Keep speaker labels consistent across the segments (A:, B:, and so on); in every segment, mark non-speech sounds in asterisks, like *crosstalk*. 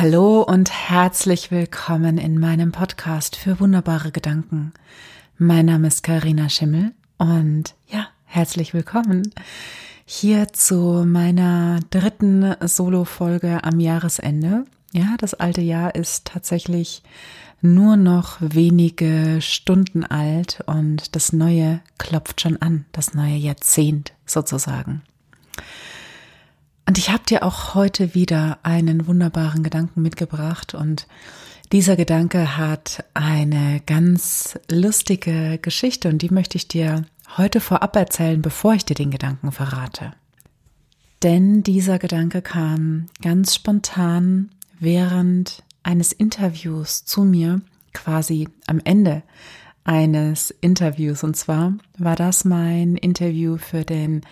A: Hallo und herzlich willkommen in meinem Podcast für wunderbare Gedanken. Mein Name ist Karina Schimmel und ja, herzlich willkommen hier zu meiner dritten Solo-Folge am Jahresende. Ja, das alte Jahr ist tatsächlich nur noch wenige Stunden alt und das neue klopft schon an, das neue Jahrzehnt sozusagen. Und ich habe dir auch heute wieder einen wunderbaren Gedanken mitgebracht und dieser Gedanke hat eine ganz lustige Geschichte und die möchte ich dir heute vorab erzählen, bevor ich dir den Gedanken verrate. Denn dieser Gedanke kam ganz spontan während eines Interviews zu mir, quasi am Ende eines Interviews. Und zwar war das mein Interview für den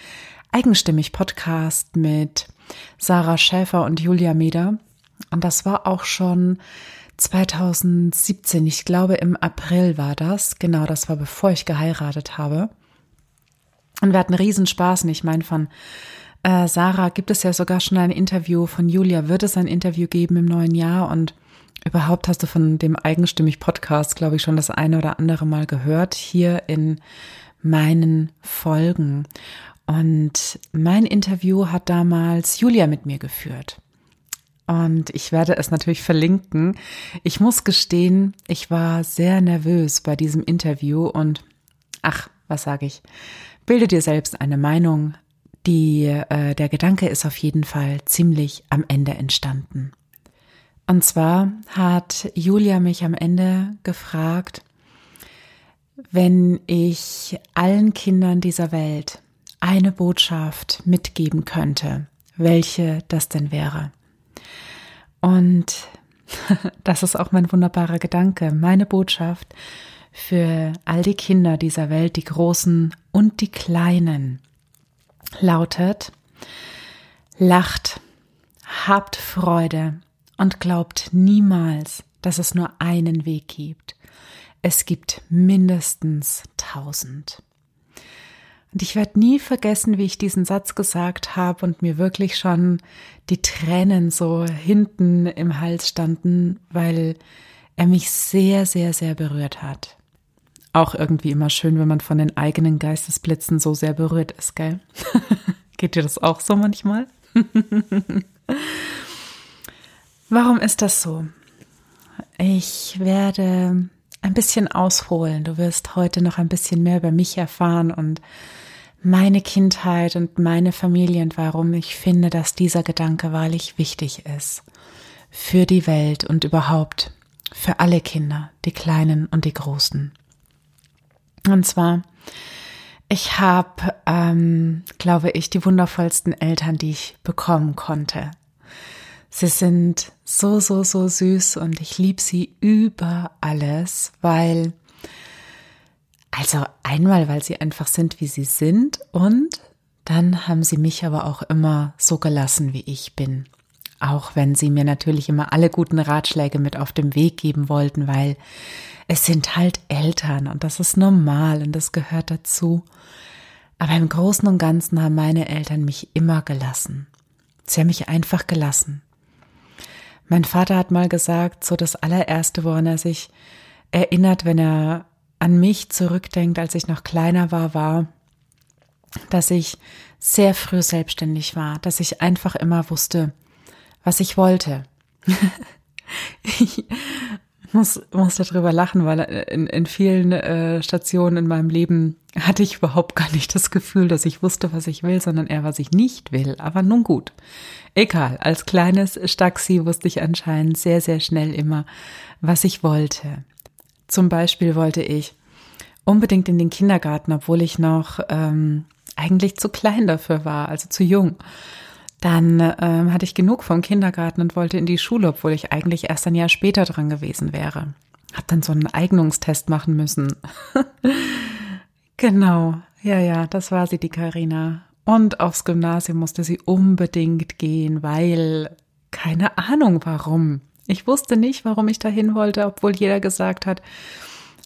A: Eigenstimmig Podcast mit Sarah Schäfer und Julia Meder. Und das war auch schon 2017. Ich glaube, im April war das. Genau, das war bevor ich geheiratet habe. Und wir hatten Riesenspaß. Und ich meine, von äh, Sarah gibt es ja sogar schon ein Interview. Von Julia wird es ein Interview geben im neuen Jahr. Und überhaupt hast du von dem Eigenstimmig Podcast, glaube ich, schon das eine oder andere Mal gehört. Hier in meinen Folgen. Und mein Interview hat damals Julia mit mir geführt. Und ich werde es natürlich verlinken. Ich muss gestehen, ich war sehr nervös bei diesem Interview und ach, was sage ich? Bilde dir selbst eine Meinung. Die, äh, der Gedanke ist auf jeden Fall ziemlich am Ende entstanden. Und zwar hat Julia mich am Ende gefragt, wenn ich allen Kindern dieser Welt eine Botschaft mitgeben könnte, welche das denn wäre. Und *laughs* das ist auch mein wunderbarer Gedanke. Meine Botschaft für all die Kinder dieser Welt, die Großen und die Kleinen, lautet, lacht, habt Freude und glaubt niemals, dass es nur einen Weg gibt. Es gibt mindestens tausend. Und ich werde nie vergessen, wie ich diesen Satz gesagt habe und mir wirklich schon die Tränen so hinten im Hals standen, weil er mich sehr, sehr, sehr berührt hat. Auch irgendwie immer schön, wenn man von den eigenen Geistesblitzen so sehr berührt ist, gell? *laughs* Geht dir das auch so manchmal? *laughs* Warum ist das so? Ich werde ein bisschen ausholen. Du wirst heute noch ein bisschen mehr über mich erfahren und meine Kindheit und meine Familie und warum ich finde, dass dieser Gedanke wahrlich wichtig ist für die Welt und überhaupt für alle Kinder, die kleinen und die großen. Und zwar, ich habe, ähm, glaube ich, die wundervollsten Eltern, die ich bekommen konnte. Sie sind so, so, so süß und ich liebe sie über alles, weil also einmal, weil sie einfach sind, wie sie sind und dann haben sie mich aber auch immer so gelassen, wie ich bin. Auch wenn sie mir natürlich immer alle guten Ratschläge mit auf dem Weg geben wollten, weil es sind halt Eltern und das ist normal und das gehört dazu. Aber im Großen und Ganzen haben meine Eltern mich immer gelassen. Sie haben mich einfach gelassen. Mein Vater hat mal gesagt, so das allererste, woran er sich erinnert, wenn er an mich zurückdenkt, als ich noch kleiner war, war, dass ich sehr früh selbstständig war, dass ich einfach immer wusste, was ich wollte. *laughs* ich muss, muss darüber lachen, weil in, in vielen äh, Stationen in meinem Leben hatte ich überhaupt gar nicht das Gefühl, dass ich wusste, was ich will, sondern eher, was ich nicht will. Aber nun gut. Egal. Als kleines Staxi wusste ich anscheinend sehr, sehr schnell immer, was ich wollte. Zum Beispiel wollte ich unbedingt in den Kindergarten, obwohl ich noch ähm, eigentlich zu klein dafür war, also zu jung. Dann ähm, hatte ich genug vom Kindergarten und wollte in die Schule, obwohl ich eigentlich erst ein Jahr später dran gewesen wäre. Hab dann so einen Eignungstest machen müssen. *laughs* genau, ja, ja, das war sie, die Karina. Und aufs Gymnasium musste sie unbedingt gehen, weil keine Ahnung warum. Ich wusste nicht, warum ich dahin wollte, obwohl jeder gesagt hat,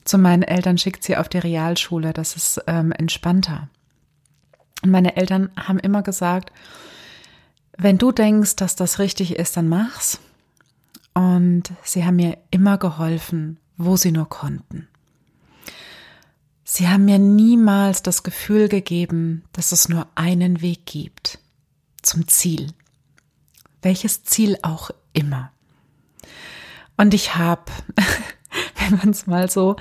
A: zu meinen Eltern schickt sie auf die Realschule, das ist ähm, entspannter. Und meine Eltern haben immer gesagt, wenn du denkst, dass das richtig ist, dann mach's. und sie haben mir immer geholfen, wo sie nur konnten. Sie haben mir niemals das Gefühl gegeben, dass es nur einen Weg gibt zum Ziel. Welches Ziel auch immer. Und ich habe, *laughs* wenn man es mal so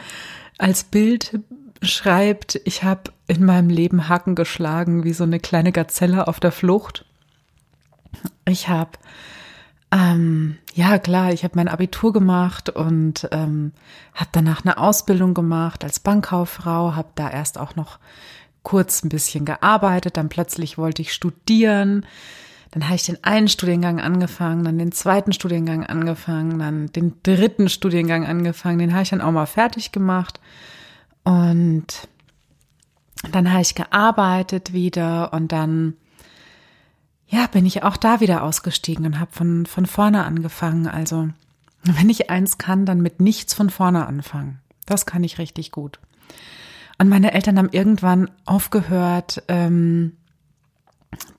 A: als Bild schreibt, ich habe in meinem Leben Haken geschlagen wie so eine kleine Gazelle auf der Flucht. Ich habe ähm, ja, klar, ich habe mein Abitur gemacht und ähm, habe danach eine Ausbildung gemacht als Bankkauffrau, habe da erst auch noch kurz ein bisschen gearbeitet, dann plötzlich wollte ich studieren. Dann habe ich den einen Studiengang angefangen, dann den zweiten Studiengang angefangen, dann den dritten Studiengang angefangen, den habe ich dann auch mal fertig gemacht. Und dann habe ich gearbeitet wieder und dann ja, bin ich auch da wieder ausgestiegen und habe von, von vorne angefangen. Also, wenn ich eins kann, dann mit nichts von vorne anfangen. Das kann ich richtig gut. Und meine Eltern haben irgendwann aufgehört, ähm,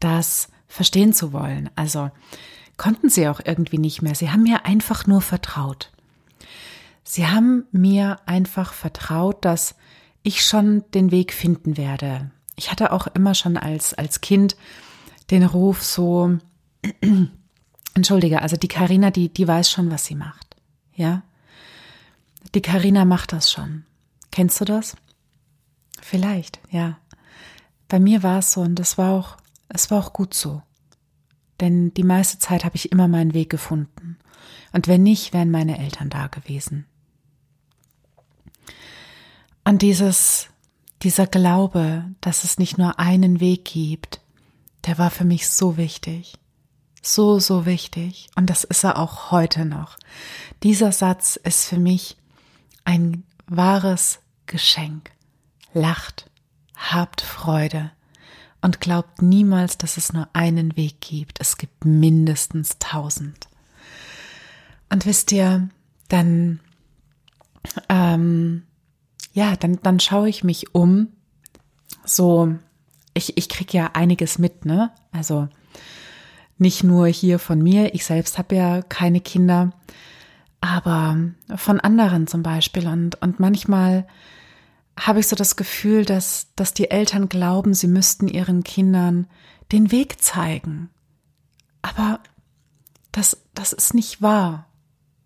A: das verstehen zu wollen. Also konnten sie auch irgendwie nicht mehr. Sie haben mir einfach nur vertraut. Sie haben mir einfach vertraut, dass ich schon den Weg finden werde. Ich hatte auch immer schon als, als Kind den Ruf so, *clears throat* entschuldige, also die Karina, die, die weiß schon, was sie macht. Ja? Die Karina macht das schon. Kennst du das? Vielleicht, ja. Bei mir war es so und das war auch, es war auch gut so. Denn die meiste Zeit habe ich immer meinen Weg gefunden. Und wenn nicht, wären meine Eltern da gewesen. Und dieses, dieser Glaube, dass es nicht nur einen Weg gibt, der war für mich so wichtig. So, so wichtig. Und das ist er auch heute noch. Dieser Satz ist für mich ein wahres Geschenk. Lacht, habt Freude und glaubt niemals, dass es nur einen Weg gibt. Es gibt mindestens tausend. Und wisst ihr, dann, ähm, ja, dann, dann schaue ich mich um, so ich, ich kriege ja einiges mit, ne? Also nicht nur hier von mir, ich selbst habe ja keine Kinder, aber von anderen zum Beispiel. Und, und manchmal habe ich so das Gefühl, dass, dass die Eltern glauben, sie müssten ihren Kindern den Weg zeigen. Aber das, das ist nicht wahr.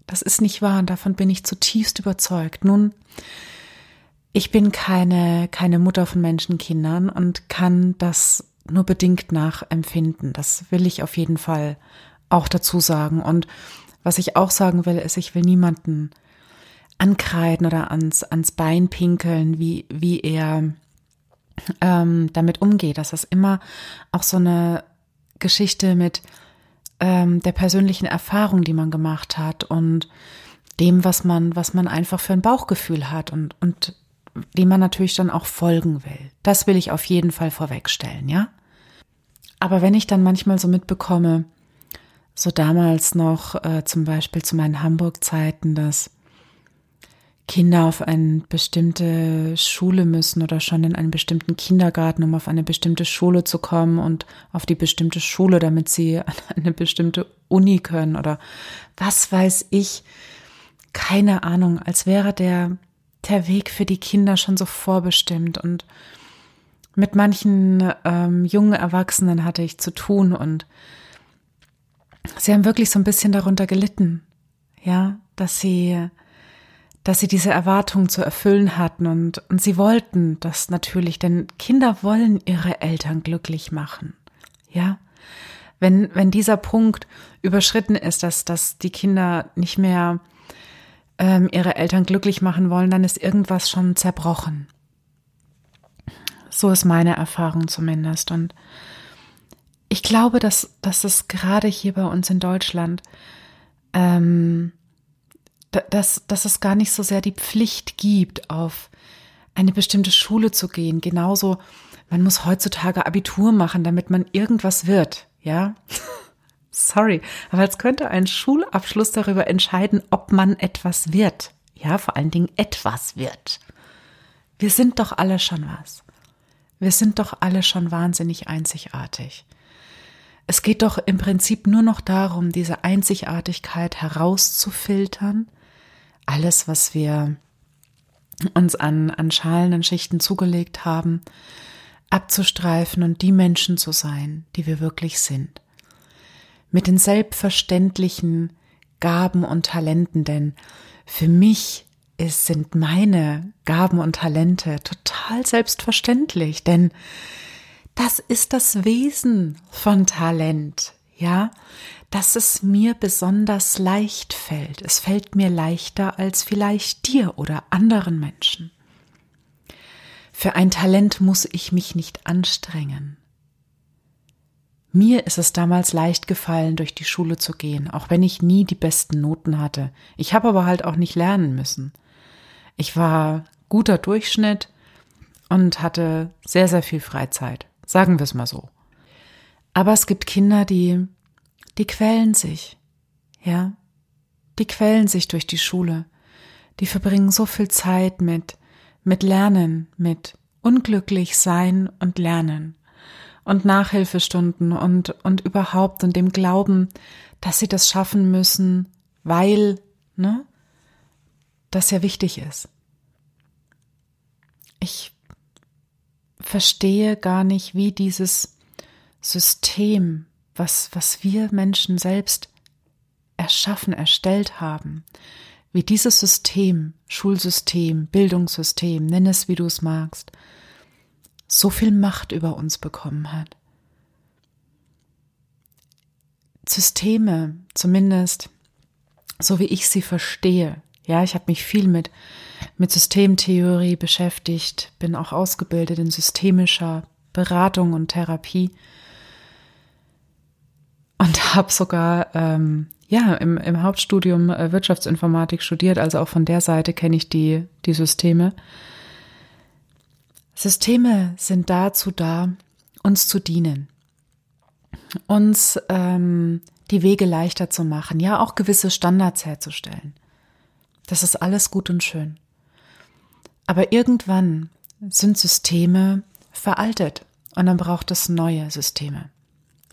A: Das ist nicht wahr und davon bin ich zutiefst überzeugt. Nun, ich bin keine, keine Mutter von Menschenkindern und kann das nur bedingt nachempfinden. Das will ich auf jeden Fall auch dazu sagen. Und was ich auch sagen will, ist, ich will niemanden ankreiden oder ans, ans Bein pinkeln, wie, wie er ähm, damit umgeht. Das ist immer auch so eine Geschichte mit ähm, der persönlichen Erfahrung, die man gemacht hat und dem, was man, was man einfach für ein Bauchgefühl hat und, und dem man natürlich dann auch folgen will. Das will ich auf jeden Fall vorwegstellen, ja? Aber wenn ich dann manchmal so mitbekomme, so damals noch äh, zum Beispiel zu meinen Hamburg-Zeiten, dass Kinder auf eine bestimmte Schule müssen oder schon in einen bestimmten Kindergarten, um auf eine bestimmte Schule zu kommen und auf die bestimmte Schule, damit sie *laughs* an eine bestimmte Uni können oder was weiß ich. Keine Ahnung, als wäre der der Weg für die Kinder schon so vorbestimmt und mit manchen ähm, jungen Erwachsenen hatte ich zu tun und sie haben wirklich so ein bisschen darunter gelitten, ja, dass sie, dass sie diese Erwartungen zu erfüllen hatten und, und sie wollten das natürlich, denn Kinder wollen ihre Eltern glücklich machen, ja. Wenn, wenn dieser Punkt überschritten ist, dass, dass die Kinder nicht mehr ähm, ihre Eltern glücklich machen wollen, dann ist irgendwas schon zerbrochen. So ist meine Erfahrung zumindest. Und ich glaube, dass, dass es gerade hier bei uns in Deutschland, ähm, dass, dass es gar nicht so sehr die Pflicht gibt, auf eine bestimmte Schule zu gehen. Genauso, man muss heutzutage Abitur machen, damit man irgendwas wird. Ja, Sorry, aber als könnte ein Schulabschluss darüber entscheiden, ob man etwas wird. Ja, vor allen Dingen etwas wird. Wir sind doch alle schon was. Wir sind doch alle schon wahnsinnig einzigartig. Es geht doch im Prinzip nur noch darum, diese Einzigartigkeit herauszufiltern. Alles, was wir uns an, an schalenden Schichten zugelegt haben, abzustreifen und die Menschen zu sein, die wir wirklich sind. Mit den selbstverständlichen Gaben und Talenten, denn für mich ist, sind meine Gaben und Talente total selbstverständlich, denn das ist das Wesen von Talent, ja, dass es mir besonders leicht fällt. Es fällt mir leichter als vielleicht dir oder anderen Menschen. Für ein Talent muss ich mich nicht anstrengen. Mir ist es damals leicht gefallen, durch die Schule zu gehen, auch wenn ich nie die besten Noten hatte. Ich habe aber halt auch nicht lernen müssen. Ich war guter Durchschnitt und hatte sehr, sehr viel Freizeit. Sagen wir es mal so. Aber es gibt Kinder, die, die quälen sich. Ja. Die quälen sich durch die Schule. Die verbringen so viel Zeit mit, mit Lernen, mit unglücklich sein und lernen und Nachhilfestunden und, und überhaupt und dem Glauben, dass sie das schaffen müssen, weil, ne, das ja wichtig ist. Ich verstehe gar nicht, wie dieses System, was, was wir Menschen selbst erschaffen, erstellt haben, wie dieses System, Schulsystem, Bildungssystem, nenn es wie du es magst, so viel Macht über uns bekommen hat. Systeme, zumindest so wie ich sie verstehe, ja, ich habe mich viel mit, mit Systemtheorie beschäftigt, bin auch ausgebildet in systemischer Beratung und Therapie und *laughs* habe sogar ähm, ja im, im Hauptstudium äh, Wirtschaftsinformatik studiert, also auch von der Seite kenne ich die, die Systeme. Systeme sind dazu da, uns zu dienen, uns ähm, die Wege leichter zu machen, ja auch gewisse Standards herzustellen. Das ist alles gut und schön. Aber irgendwann sind Systeme veraltet und dann braucht es neue Systeme.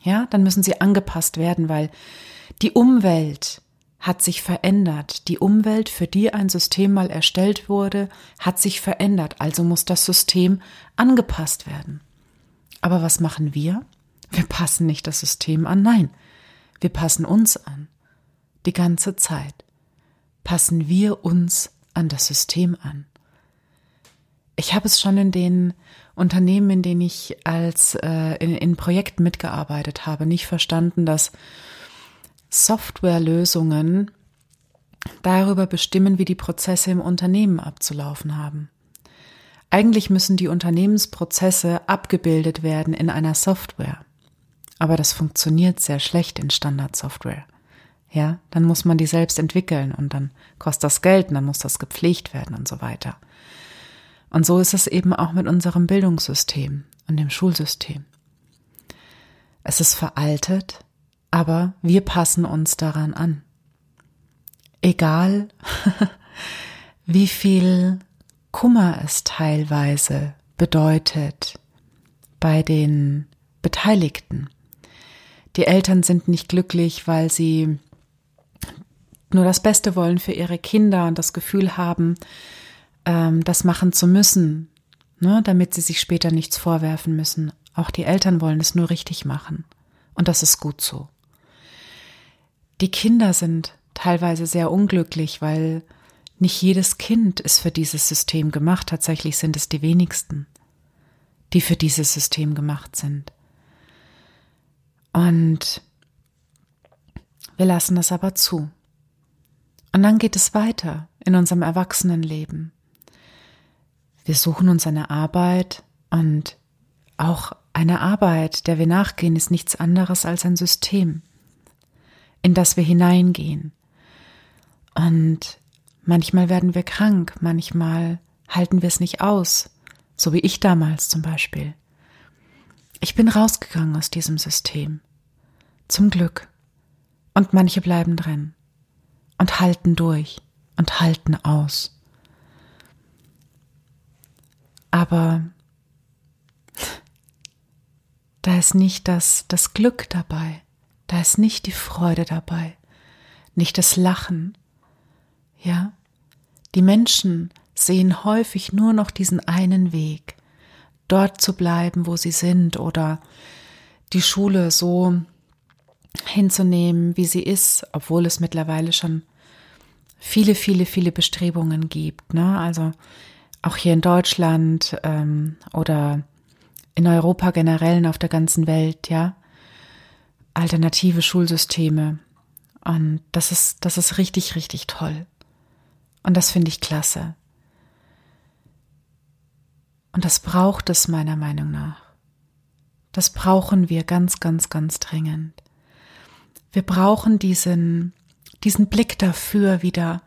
A: Ja, dann müssen sie angepasst werden, weil die Umwelt hat sich verändert. Die Umwelt, für die ein System mal erstellt wurde, hat sich verändert. Also muss das System angepasst werden. Aber was machen wir? Wir passen nicht das System an, nein, wir passen uns an. Die ganze Zeit passen wir uns an das System an. Ich habe es schon in den Unternehmen, in denen ich als äh, in, in Projekten mitgearbeitet habe, nicht verstanden, dass Softwarelösungen darüber bestimmen, wie die Prozesse im Unternehmen abzulaufen haben. Eigentlich müssen die Unternehmensprozesse abgebildet werden in einer Software. Aber das funktioniert sehr schlecht in Standardsoftware ja, dann muss man die selbst entwickeln und dann kostet das Geld und dann muss das gepflegt werden und so weiter. Und so ist es eben auch mit unserem Bildungssystem und dem Schulsystem. Es ist veraltet, aber wir passen uns daran an. Egal, *laughs* wie viel Kummer es teilweise bedeutet bei den Beteiligten. Die Eltern sind nicht glücklich, weil sie nur das Beste wollen für ihre Kinder und das Gefühl haben, ähm, das machen zu müssen, ne, damit sie sich später nichts vorwerfen müssen. Auch die Eltern wollen es nur richtig machen. Und das ist gut so. Die Kinder sind teilweise sehr unglücklich, weil nicht jedes Kind ist für dieses System gemacht. Tatsächlich sind es die wenigsten, die für dieses System gemacht sind. Und wir lassen das aber zu. Und dann geht es weiter in unserem Erwachsenenleben. Wir suchen uns eine Arbeit und auch eine Arbeit, der wir nachgehen, ist nichts anderes als ein System, in das wir hineingehen. Und manchmal werden wir krank, manchmal halten wir es nicht aus, so wie ich damals zum Beispiel. Ich bin rausgegangen aus diesem System. Zum Glück. Und manche bleiben drin und halten durch und halten aus. Aber da ist nicht das, das Glück dabei, da ist nicht die Freude dabei, nicht das Lachen. Ja, die Menschen sehen häufig nur noch diesen einen Weg, dort zu bleiben, wo sie sind oder die Schule so hinzunehmen, wie sie ist, obwohl es mittlerweile schon viele, viele, viele Bestrebungen gibt. Ne? Also auch hier in Deutschland ähm, oder in Europa generell und auf der ganzen Welt, ja. Alternative Schulsysteme. Und das ist, das ist richtig, richtig toll. Und das finde ich klasse. Und das braucht es meiner Meinung nach. Das brauchen wir ganz, ganz, ganz dringend. Wir brauchen diesen, diesen Blick dafür wieder,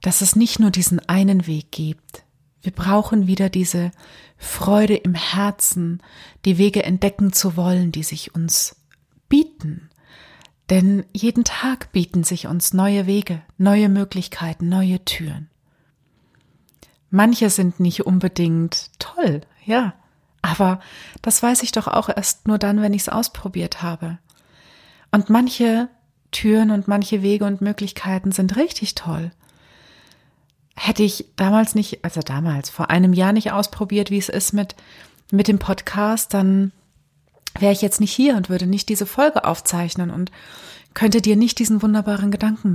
A: dass es nicht nur diesen einen Weg gibt. Wir brauchen wieder diese Freude im Herzen, die Wege entdecken zu wollen, die sich uns bieten. Denn jeden Tag bieten sich uns neue Wege, neue Möglichkeiten, neue Türen. Manche sind nicht unbedingt toll, ja, aber das weiß ich doch auch erst nur dann, wenn ich es ausprobiert habe. Und manche Türen und manche Wege und Möglichkeiten sind richtig toll. Hätte ich damals nicht, also damals, vor einem Jahr nicht ausprobiert, wie es ist mit, mit dem Podcast, dann wäre ich jetzt nicht hier und würde nicht diese Folge aufzeichnen und könnte dir nicht diesen wunderbaren Gedanken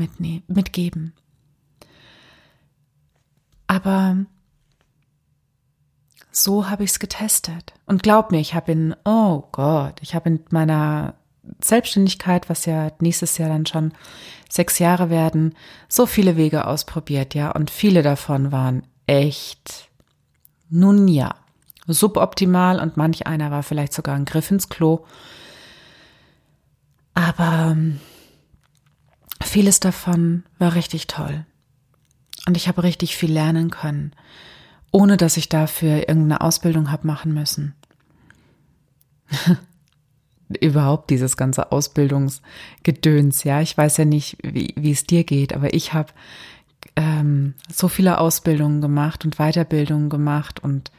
A: mitgeben. Aber so habe ich es getestet. Und glaub mir, ich habe in, oh Gott, ich habe in meiner Selbstständigkeit, was ja nächstes Jahr dann schon sechs Jahre werden, so viele Wege ausprobiert, ja, und viele davon waren echt, nun ja, suboptimal und manch einer war vielleicht sogar ein Griff ins Klo. Aber ähm, vieles davon war richtig toll. Und ich habe richtig viel lernen können, ohne dass ich dafür irgendeine Ausbildung habe machen müssen. *laughs* überhaupt dieses ganze Ausbildungsgedöns. Ja, ich weiß ja nicht, wie, wie es dir geht, aber ich habe ähm, so viele Ausbildungen gemacht und Weiterbildungen gemacht und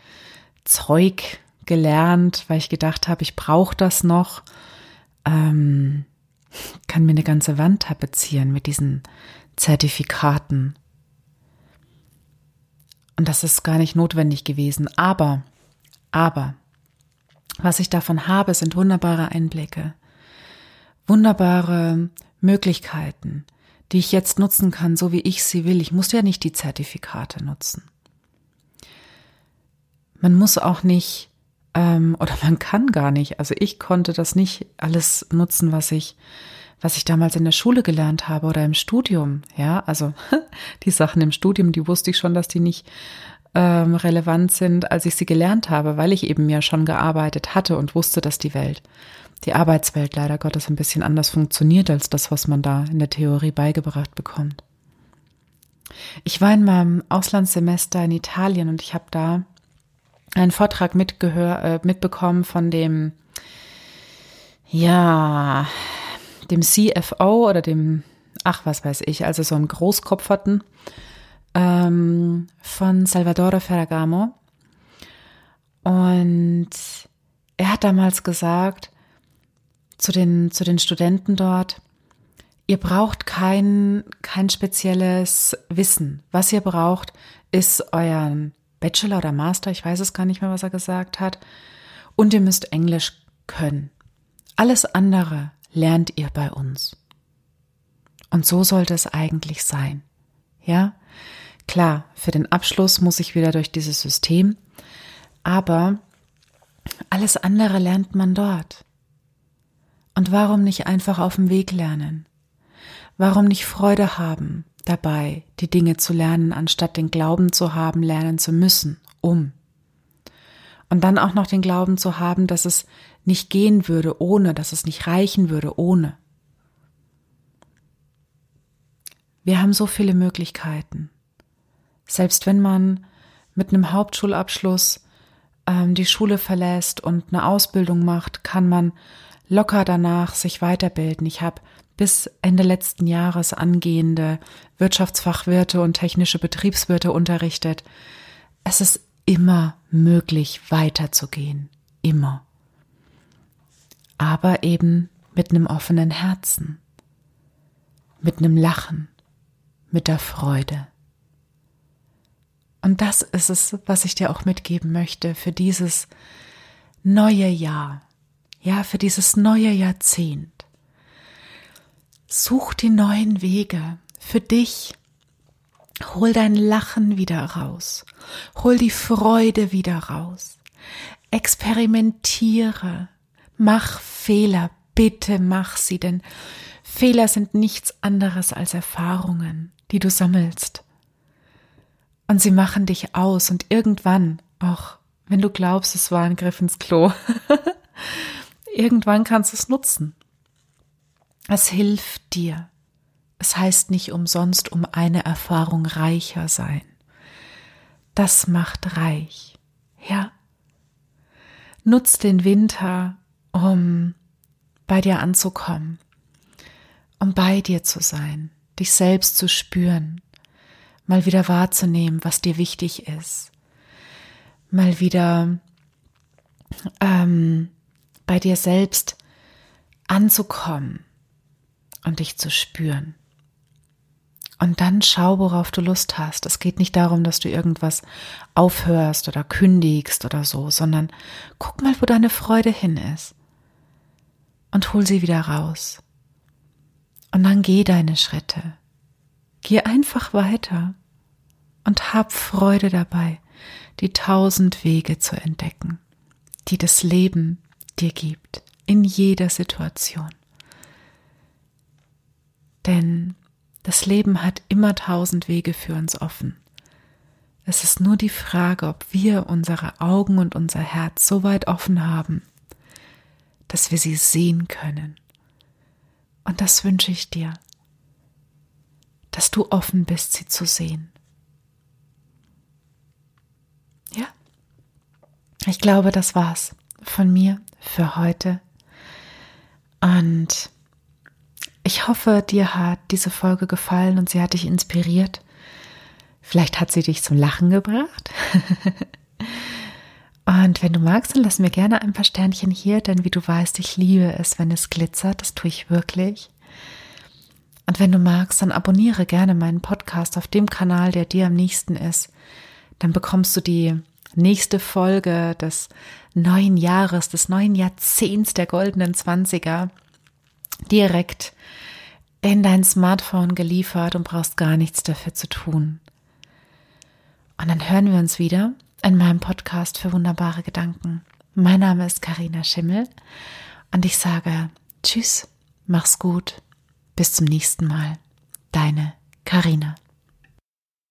A: Zeug gelernt, weil ich gedacht habe, ich brauche das noch. Ähm, kann mir eine ganze Wand tapezieren mit diesen Zertifikaten. Und das ist gar nicht notwendig gewesen. Aber, aber, was ich davon habe, sind wunderbare Einblicke, wunderbare Möglichkeiten, die ich jetzt nutzen kann, so wie ich sie will. Ich muss ja nicht die Zertifikate nutzen. Man muss auch nicht, ähm, oder *laughs* man kann gar nicht, also ich konnte das nicht alles nutzen, was ich, was ich damals in der Schule gelernt habe oder im Studium. Ja, also *laughs* die Sachen im Studium, die wusste ich schon, dass die nicht ähm, relevant sind, als ich sie gelernt habe, weil ich eben ja schon gearbeitet hatte und wusste, dass die Welt, die Arbeitswelt leider Gottes ein bisschen anders funktioniert als das, was man da in der Theorie beigebracht bekommt. Ich war in meinem Auslandssemester in Italien und ich habe da einen Vortrag mitgehör, äh, mitbekommen von dem, ja, dem CFO oder dem, ach, was weiß ich, also so einem Großkopferten ähm, von Salvatore Ferragamo. Und er hat damals gesagt zu den, zu den Studenten dort, ihr braucht kein, kein spezielles Wissen. Was ihr braucht, ist euren Bachelor oder Master, ich weiß es gar nicht mehr, was er gesagt hat. Und ihr müsst Englisch können. Alles andere lernt ihr bei uns. Und so sollte es eigentlich sein. Ja? Klar, für den Abschluss muss ich wieder durch dieses System, aber alles andere lernt man dort. Und warum nicht einfach auf dem Weg lernen? Warum nicht Freude haben dabei, die Dinge zu lernen, anstatt den Glauben zu haben, lernen zu müssen, um? Und dann auch noch den Glauben zu haben, dass es nicht gehen würde ohne, dass es nicht reichen würde ohne. Wir haben so viele Möglichkeiten. Selbst wenn man mit einem Hauptschulabschluss ähm, die Schule verlässt und eine Ausbildung macht, kann man locker danach sich weiterbilden. Ich habe bis Ende letzten Jahres angehende Wirtschaftsfachwirte und technische Betriebswirte unterrichtet. Es ist immer möglich, weiterzugehen. Immer. aber eben mit einem offenen Herzen, mit einem Lachen, mit der Freude. Und das ist es, was ich dir auch mitgeben möchte für dieses neue Jahr, ja, für dieses neue Jahrzehnt. Such die neuen Wege für dich. Hol dein Lachen wieder raus. Hol die Freude wieder raus. Experimentiere. Mach Fehler. Bitte mach sie, denn Fehler sind nichts anderes als Erfahrungen, die du sammelst. Und sie machen dich aus und irgendwann, auch wenn du glaubst, es war ein Griff ins Klo, *laughs* irgendwann kannst du es nutzen. Es hilft dir. Es heißt nicht umsonst um eine Erfahrung reicher sein. Das macht reich. Ja. Nutz den Winter, um bei dir anzukommen, um bei dir zu sein, dich selbst zu spüren, mal wieder wahrzunehmen, was dir wichtig ist, mal wieder ähm, bei dir selbst anzukommen und dich zu spüren. Und dann schau, worauf du Lust hast. Es geht nicht darum, dass du irgendwas aufhörst oder kündigst oder so, sondern guck mal, wo deine Freude hin ist. Und hol sie wieder raus. Und dann geh deine Schritte. Geh einfach weiter und hab Freude dabei, die tausend Wege zu entdecken, die das Leben dir gibt, in jeder Situation. Denn das Leben hat immer tausend Wege für uns offen. Es ist nur die Frage, ob wir unsere Augen und unser Herz so weit offen haben, dass wir sie sehen können. Und das wünsche ich dir, dass du offen bist, sie zu sehen. Ja, ich glaube, das war's von mir für heute. Und ich hoffe, dir hat diese Folge gefallen und sie hat dich inspiriert. Vielleicht hat sie dich zum Lachen gebracht. *laughs* und wenn du magst, dann lass mir gerne ein paar Sternchen hier, denn wie du weißt, ich liebe es, wenn es glitzert. Das tue ich wirklich. Und wenn du magst, dann abonniere gerne meinen Podcast auf dem Kanal, der dir am nächsten ist. Dann bekommst du die nächste Folge des neuen Jahres, des neuen Jahrzehnts der goldenen Zwanziger direkt in dein Smartphone geliefert und brauchst gar nichts dafür zu tun. Und dann hören wir uns wieder in meinem Podcast für wunderbare Gedanken. Mein Name ist Karina Schimmel und ich sage Tschüss, mach's gut, bis zum nächsten Mal. Deine Karina.